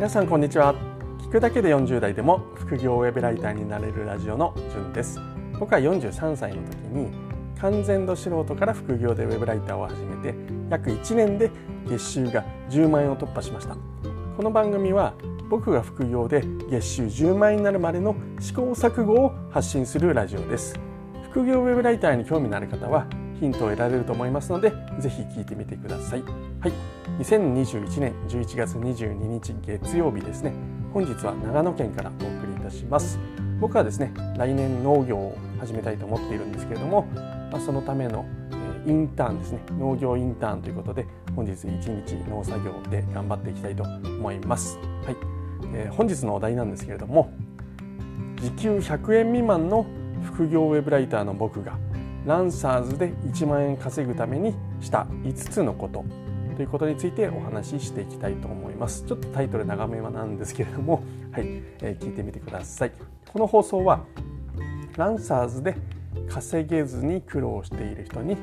皆さんこんにちは。聞くだけで40代でも副業ウェブライターになれるラジオのじゅんです。僕は43歳の時に完全度素人から副業でウェブライターを始めて約1年で月収が10万円を突破しました。この番組は僕が副業で月収10万円になるまでの試行錯誤を発信するラジオです。副業ウェブライターに興味のある方はヒントを得られると思いますのでぜひ聞いてみてください。はい。2021年11月22日月曜日ですね。本日は長野県からお送りいたします。僕はですね来年農業を始めたいと思っているんですけれども、まあ、そのためのインターンですね。農業インターンということで本日一日農作業で頑張っていきたいと思います。はい、えー、本日のお題なんですけれども時給100円未満の副業ウェブライターの僕がランサーズで1万円稼ぐためにした5つのこと。ということについてお話ししていきたいと思います。ちょっとタイトル長めはなんですけれどもはい、えー、聞いてみてください。この放送はランサーズで稼げずに苦労している人に、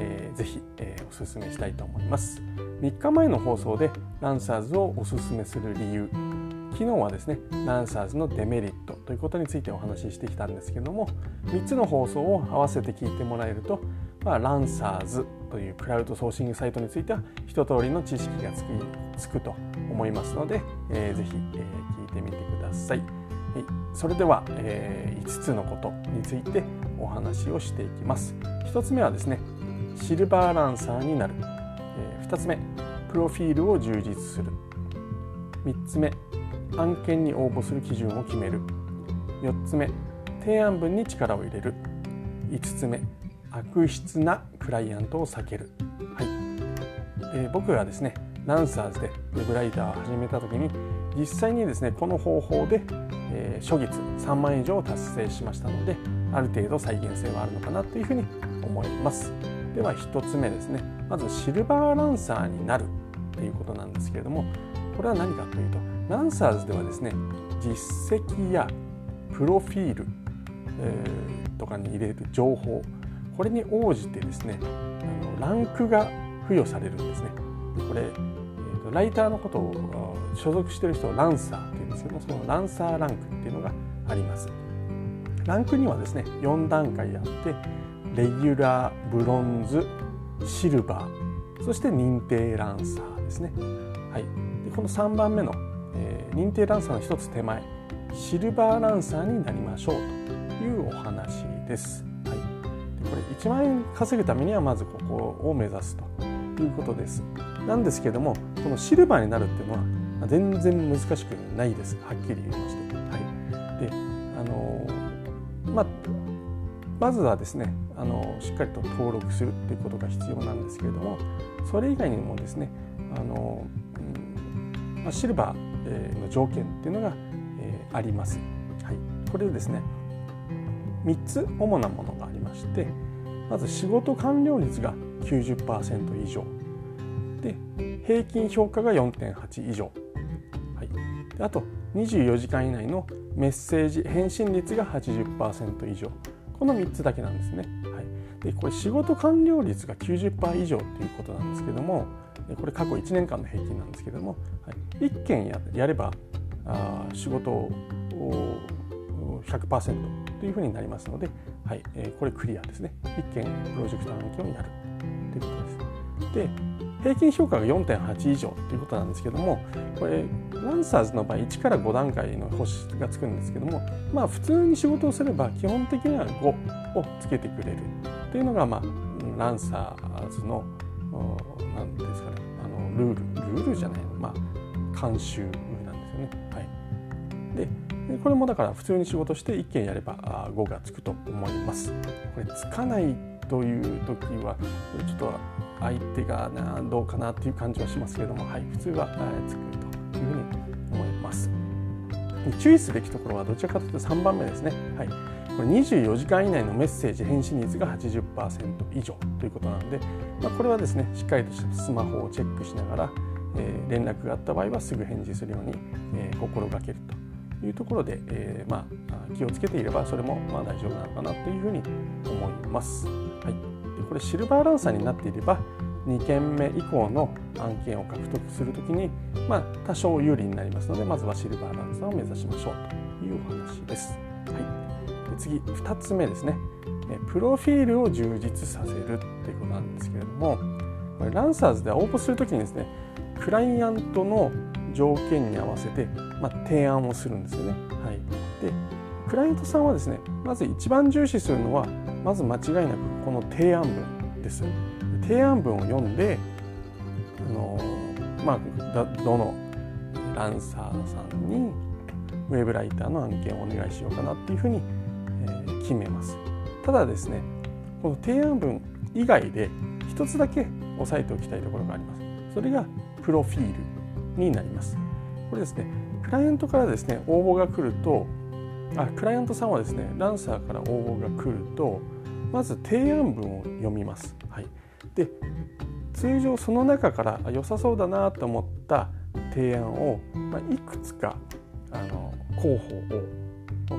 えー、ぜひ、えー、おすすめしたいと思います。3日前の放送でランサーズをおすすめする理由。昨日はですねランサーズのデメリットということについてお話ししてきたんですけども3つの放送を合わせて聞いてもらえると、まあ、ランサーズというクラウドソーシングサイトについては一通りの知識がつきつくと思いますので、えー、ぜひ、えー、聞いてみてください。はい、それでは、えー、5つのことについてお話をしていきます。1つ目はですねシルバーランサーになる、えー、2つ目プロフィールを充実する。3つ目案件に応募する基準を決める。4つ目提案文に力を入れる。5つ目悪質なクライアントを避ける、はい。で僕がですねランサーズでウェブライターを始めた時に実際にですねこの方法で、えー、初月3万円以上を達成しましたのである程度再現性はあるのかなというふうに思います。では1つ目ですね。まずシルバーランサーになるということなんですけれどもこれは何かというとランサーズではですね実績やプロフィール、えー、とかに入れる情報これに応じてですねあのランクが付与されるんですね。これ、えーと、ライターのことを所属している人をランサーっていうんですけどもそのランサーランクっていうのがあります。ランクにはですね4段階あってレギュラーブロンズシルバーそして認定ランサーですね。はい、でこの3番目の、えー、認定ランサーの一つ手前シルバーランサーになりましょうというお話です。1万円稼ぐためにはまずここを目指すということです。なんですけどもこのシルバーになるっていうのは全然難しくないですはっきり言いまして。はい、であのままずはですねあのしっかりと登録するということが必要なんですけれどもそれ以外にもですねあの、うんまあ、シルバーの条件っていうのが、えー、あります。はい、これでですね3つ主なものがありましてまず仕事完了率が90%以上。で平均評価が4.8以上、はい、であと24時間以内のメッセージ返信率が80%以上。この3つだけなんですね。はい、でこれ仕事完了率が90%以上ということなんですけどもこれ過去1年間の平均なんですけども、はい、1件ややればあ仕事を100%というふうになりますので、はいえー、これクリアですね。1件プロジェクト案件をやる。ということです。で平均評価が4.8以上ということなんですけどもこれランサーズの場合1から5段階の星がつくんですけどもまあ普通に仕事をすれば基本的には5をつけてくれるというのが、まあ、ランサーズの何ですかね。あのルール。ルールじゃないの。まあ慣習なんですよね。はい、でこれもだから普通に仕事して1件やれば5がつくと思います。これつかないという時はちょっと相手がなどうかなっていう感じはしますけれども、はい、普通はつくというふうに思います。注意すべきところはどちらかというと3番目ですね。はい、これ24時間以内のメッセージ返信率が80%以上ということなので、まあ、これはですねしっかりとしたスマホをチェックしながら、えー、連絡があった場合はすぐ返事するように、えー、心がけるというところで、えー、まあ、気をつけていればそれもまあ大丈夫なのかなというふうに思います。はい、でこれシルバーランサーになっていれば2件目以降の案件を獲得するときに、まあ、多少有利になりますのでまずはシルバーランサーを目指しましょうというお話です。はい、で次2つ目ですねプロフィールを充実させるっていうことなんですけれどもこれランサーズでは応募するときにですねクライアントの条件に合わせて、まあ、提案をするんですよね。はい、でクライアントさんはですねまず一番重視するのはまず間違いなくこの提案文です。提案文を読んであの、まあ、どのランサーさんにウェブライターの案件をお願いしようかなっていうふうに、えー、決めます。ただですねこの提案文以外で一つだけ押さえておきたいところがあります。それがプロフィールになります。これですねクライアントからですね応募が来るとあクライアントさんはですねランサーから応募が来るとまず提案文を読みます。はい、で通常その中から良さそうだなと思った提案を、まあ、いくつかあの候補を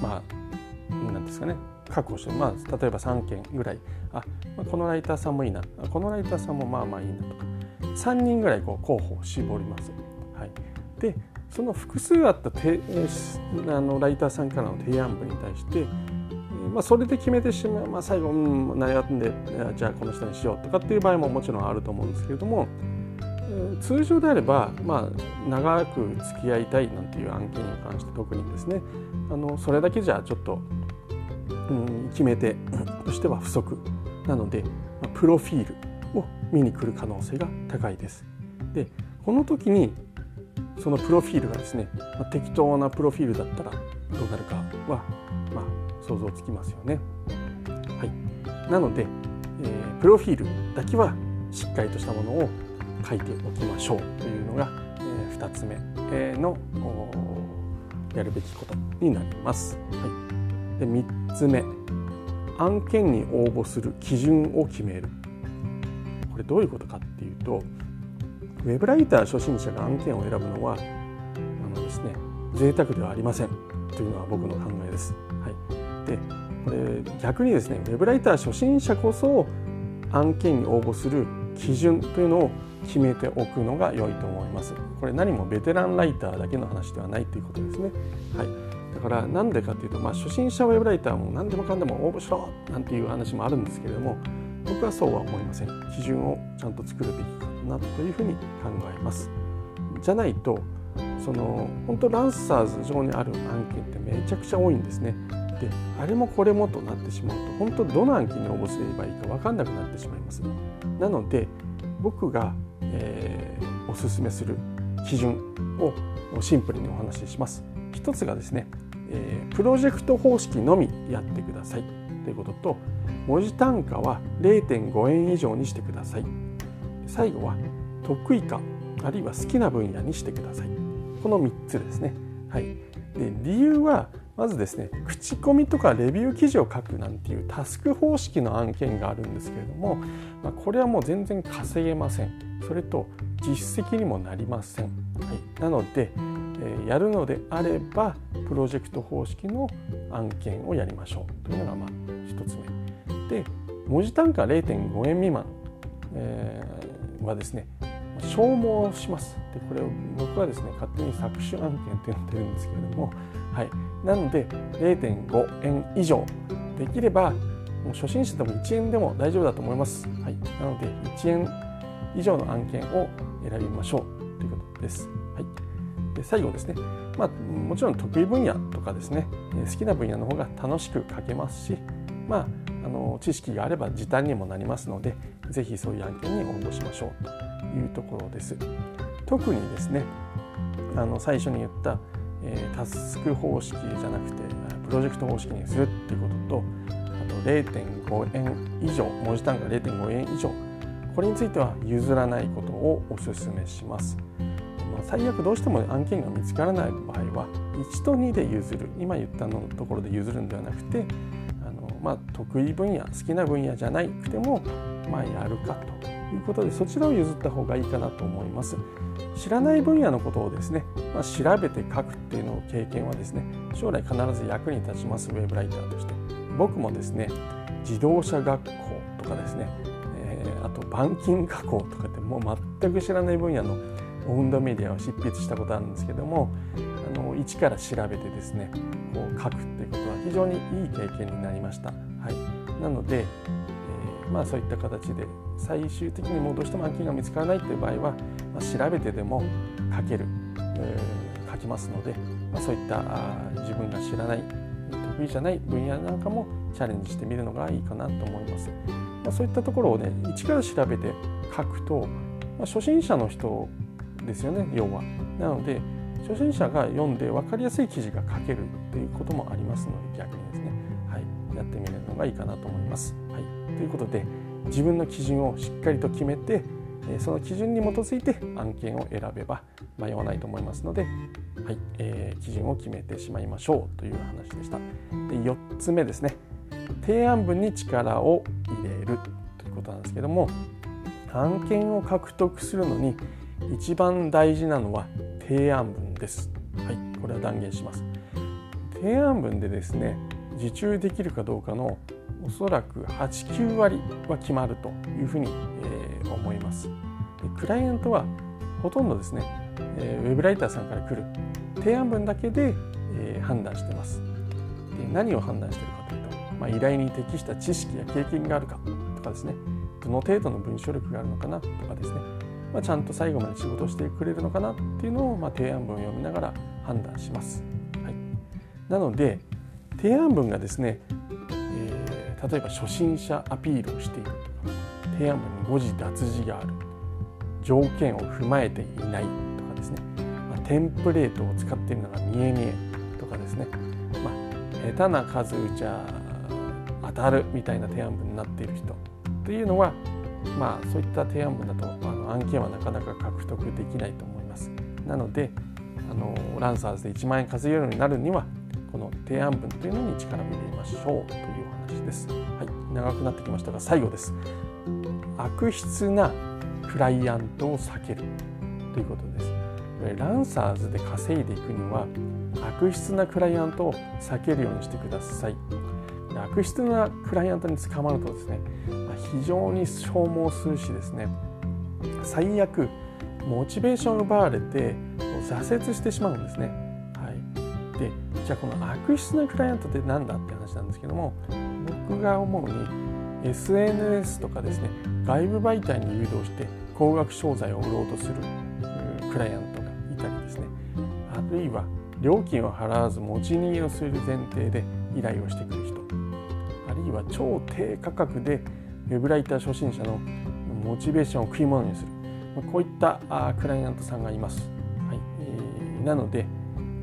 まあなんですかね確保して、まあ、例えば3件ぐらいあ、まあ、このライターさんもいいなこのライターさんもまあまあいいなとか3人ぐらいこう候補を絞ります。はい、でその複数あったてあのライターさんからの提案文に対してまあ、それで決めてしまう、まあ、最後、うん、悩んでじゃあこの人にしようとかっていう場合ももちろんあると思うんですけれども通常であれば、まあ、長く付き合いたいなんていう案件に関して特にですねあのそれだけじゃちょっと、うん、決め手 としては不足なので、まあ、プロフィールを見に来る可能性が高いです。でこの時にそのプロフィールがですね、まあ、適当なプロフィールだったらどうなるかは、まあ、想像つきますよね。はい、なので、えー、プロフィールだけはしっかりとしたものを書いておきましょうというのが、えー、2つ目のやるべきことになります。はい、で3つ目案件に応募する基準を決めるこれどういうことかっていうとウェブライター初心者が案件を選ぶのはあのですね贅沢ではありませんというのは僕の考えです。はいでこれ逆にですねウェブライター初心者こそ案件に応募する基準というのを決めておくのが良いと思います。これ何もベテランライターだけの話ではないということですね。はい、だからなんでかというと、まあ、初心者ウェブライターも何でもかんでも応募しろなんていう話もあるんですけれども僕はそうは思いません。基準をちゃんと作るべきなというふうに考えます。じゃないとその本当ランサーズ上にある案件ってめちゃくちゃ多いんですね。であれもこれもとなってしまうと本当どの案件に応募すればいいか分かんなくなってしまいますなので僕が、えー、おすすめする基準をシンプルにお話しします一つがですね、えー、プロジェクト方式のみやってくださいということと文字単価は0.5円以上にしてください最後は得意かあるいは好きな分野にしてください。この3つですね。はい。で理由はまずですね口コミとかレビュー記事を書くなんていうタスク方式の案件があるんですけれども、まあ、これはもう全然稼げません。それと実績にもなりません、はい、なので、えー、やるのであればプロジェクト方式の案件をやりましょう。というのがまあ1つ目。で文字単価0.5円未満、え、はですね消耗します。でこれを僕はですね勝手に搾取案件って呼んでるんですけれども、はい、なので0.5円以上できればもう初心者でも1円でも大丈夫だと思います。はい、なので1円以上の案件を選びましょうということです。はい、で最後ですね、まあ、もちろん得意分野とかですね好きな分野の方が楽しく書けますし、まあ、あの知識があれば時短にもなりますので是非そういう案件に応募しましょうというところです。特にですねあの最初に言ったえー、タスク方式じゃなくてプロジェクト方式にするっていうこととあと0.5円以上文字単価0.5円以上これについては譲らないことをお勧めします。最悪どうしても案件が見つからない場合は1と2で譲る今言ったのところで譲るんではなくて、まあ、得意分野好きな分野じゃなくても、まあ、やるかということでそちらを譲った方がいいかなと思います。知らない分野のことをですね、まあ、調べて書くっていうのを経験はですね将来必ず役に立ちますウェブライターとして僕もですね自動車学校とかですねえ。あと、板金加工とかってもう全く知らない分野のオウンドメディアを執筆したことあるんですけどもあの一から調べてですねこう書くっていうこと非常にいい経験になりました。はい、なので、えー、まあ、そういった形で最終的にもうどうしても案件が見つからないっていう場合は、まあ、調べてでも書ける、えー、書きますので、まあ、そういった自分が知らない得意じゃない分野なんかもチャレンジしてみるのがいいかなと思います。まあ、そういったところをね一から調べて書くと、まあ、初心者の人ですよね要は。なので初心者が読んで分かりやすい記事が書けるっていうこともありますので逆にですね、はい、やってみるのがいいかなと思います。はい、ということで自分の基準をしっかりと決めてその基準に基づいて案件を選べば迷わないと思いますので、はい。えー、基準を決めてしまいましょうという話でした。で4つ目ですね。提案文に力を入れるということなんですけども案件を獲得するのに一番大事なのは提案文。です。はい、これは断言します。提案文でですね、受注できるかどうかのおそらく8、9割は決まるというふうに、えー、思います。でクライアントはほとんどですね、えー、ウェブライターさんから来る提案文だけで、えー、判断してます。で何を判断しているかというと、まあ、依頼に適した知識や経験があるかとかですね、どの程度の文章力があるのかなとかですね、まあ、ちゃんと最後まで仕事してくれるのかなっていうのを、まあ、提案文を読みながら判断します。はい、なので提案文がですね、えー、例えば初心者アピールをしている。とか提案文に誤字脱字がある。条件を踏まえていない。とかですね、まあ、テンプレートを使っているのが見え見え。とかですね、まあ、下手な数打ちゃ当たるみたいな提案文になっている人。っていうのはまあそういった提案文だとあの案件はなかなか獲得できないと思います。なのであのランサーズで1万円稼げるようになるにはこの提案文というのに力を入れましょうというお話です。はい、長くなってきましたが最後です。悪質なクライアントを避けるということです。ランサーズで稼いでいくには悪質なクライアントを避けるようにしてください。悪質なクライアントに捕まるとですね非常に消耗するしですね最悪モチベーションを奪われて挫折してしまうんですね。はい、でじゃあこの悪質なクライアントって何だって話なんですけども僕が思うに SNS とかですね外部媒体に誘導して高額商材を売ろうとするクライアントがいたりですね。あるいは料金を払わず持ち逃げをする前提で依頼をしてくる人。あるいは超低価格でウェブライター初心者のモチベーションを食い物にするこういったクライアントさんがいます。はいえー、なので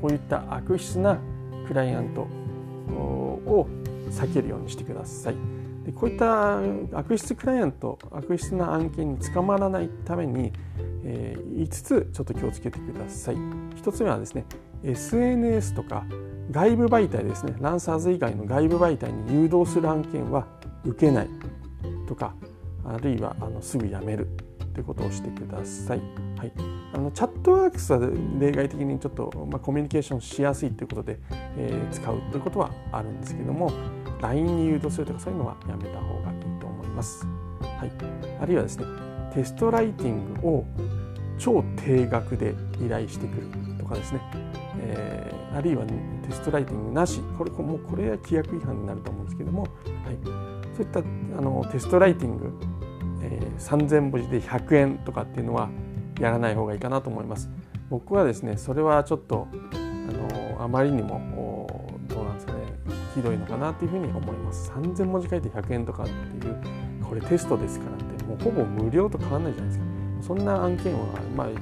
こういった悪質なクライアントを避けるようにしてください。でこういった悪質クライアント悪質な案件に捕まらないために、えー、5つちょっと気をつけてください。1つ目はですね SNS とか外部媒体ですねランサーズ以外の外部媒体に誘導する案件は受けないとかあるいはあのすぐやめるということをしてください。はい、あのチャットワークスは例外的にちょっと、まあ、コミュニケーションしやすいということで、えー、使うということはあるんですけども LINE に誘導するとかそういうのはやめた方がいいと思います。はい、あるいはですねテストライティングを超低額で依頼してくるとかですね、え、あるいは、テストライティングなしこれもうこれは規約違反になると思うんですけども、はい、そういったあのテストライティング、えー、3000文字で100円とかっていうのはやらない方がいいかなと思います。僕はですねそれはちょっとあのあまりにもどうなんですかねひどいのかなというふうに思います。3000文字書いて100円とかっていうこれテストですからってもうほぼ無料と変わらないじゃないですか。そんな案件はまあいい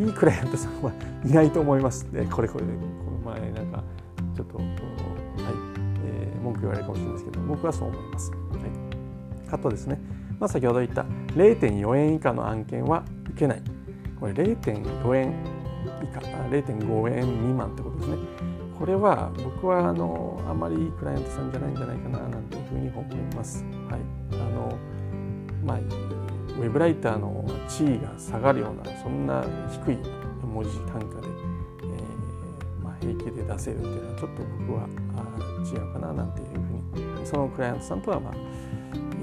いいクライアントさんはいないと思います。でこれこれでこの前なんかちょっとはいえー文句言われるかもしれないですけど僕はそう思います。はい、あとですね、まあ、先ほど言った0.4円以下の案件は受けない。これ0.4円以下、0.5円未満ってことですね。これは僕はあのあまりいいクライアントさんじゃないんじゃないかななんていうふうに思います。はい、あのまあウェブライターの地位が下がるようなそんな低い文字単価で、えーまあ、平気で出せるっていうのはちょっと僕は違うかななんていうふうにそのクライアントさんとはまあ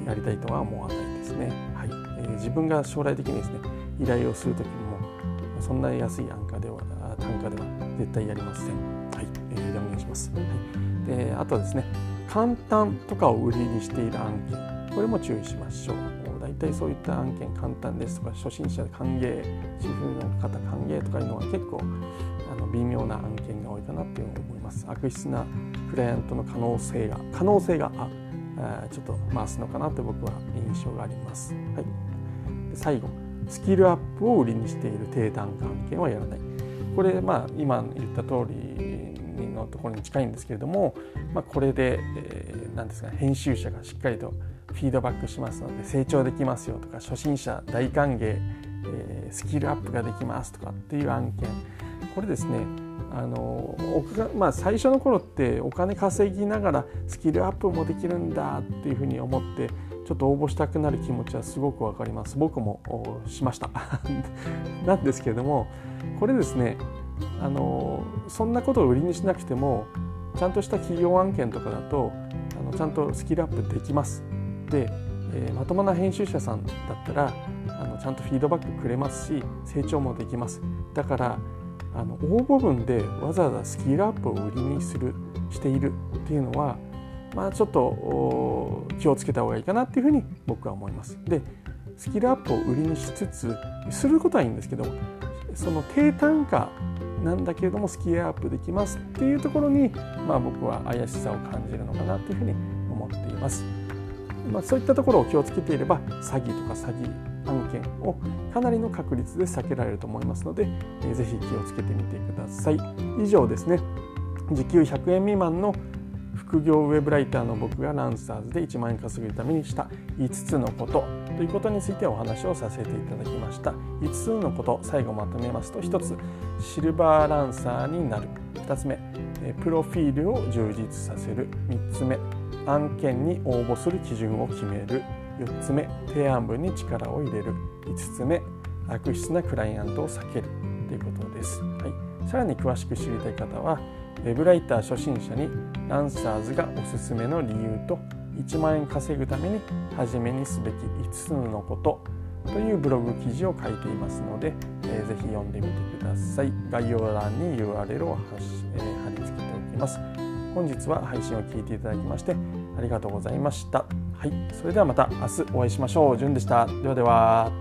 やりたいとは思わないですね。はいえー、自分が将来的にですね依頼をする時にもそんな安い安価では単価では絶対やりません。はい、えー、お願いします。はい、であとはですね簡単とかを売りにしている案件これも注意しましょう。大体そういった案件簡単ですとか初心者歓迎主婦の方歓迎とかいうのは結構あの微妙な案件が多いかなっていう思います。悪質なクライアントの可能性が可能性があちょっと回すのかなと僕は印象があります。はい、で最後スキルアップを売りにしている低単価案件はやらない。これまあ今言った通りのところに近いんですけれども、まあ、これで、えー、何ですか編集者がしっかりとフィードバックしますので成長できますよとか初心者大歓迎、えー、スキルアップができますとかっていう案件。これですねあのまあ、最初の頃ってお金稼ぎながらスキルアップもできるんだっていうふうに思ってちょっと応募したくなる気持ちはすごく分かります。僕もしました。なんですけれどもこれですねあのそんなことを売りにしなくてもちゃんとした企業案件とかだとあのちゃんとスキルアップできます。で、えー、まともな編集者さんだったらあのちゃんとフィードバックくれますし成長もできますだからあの応募文でわざわざスキルアップを売りにするしているっていうのはまあ、ちょっと気をつけた方がいいかなっていうふうに僕は思います。でスキルアップを売りにしつつすることはいいんですけどその低単価なんだけれどもスキルアップできますっていうところに、まあ、僕は怪しさを感じるのかなというふうに思っています。まあ、そういったところを気をつけていれば詐欺とか詐欺案件をかなりの確率で避けられると思いますので、えー、ぜひ気をつけてみてください。以上ですね。時給100円未満の副業ウェブライターの僕がランサーズで1万円稼ぐためにした5つのことということについてお話をさせていただきました。5つのこと最後まとめますと1つシルバーランサーになる。2つ目プロフィールを充実させる。3つ目案件に応募する基準を決める4つ目提案文に力を入れる5つ目悪質なクライアントを避けるということです、はい、さらに詳しく知りたい方はウェブライター初心者にランサーズがおすすめの理由と1万円稼ぐために初めにすべき5つのことというブログ記事を書いていますので、えー、ぜひ読んでみてください。概要欄に URL を貼,、え、貼り付けておきます。本日は配信を聞いていただきましてありがとうございました。はい、それではまた明日お会いしましょう。じゅんでした。ではでは。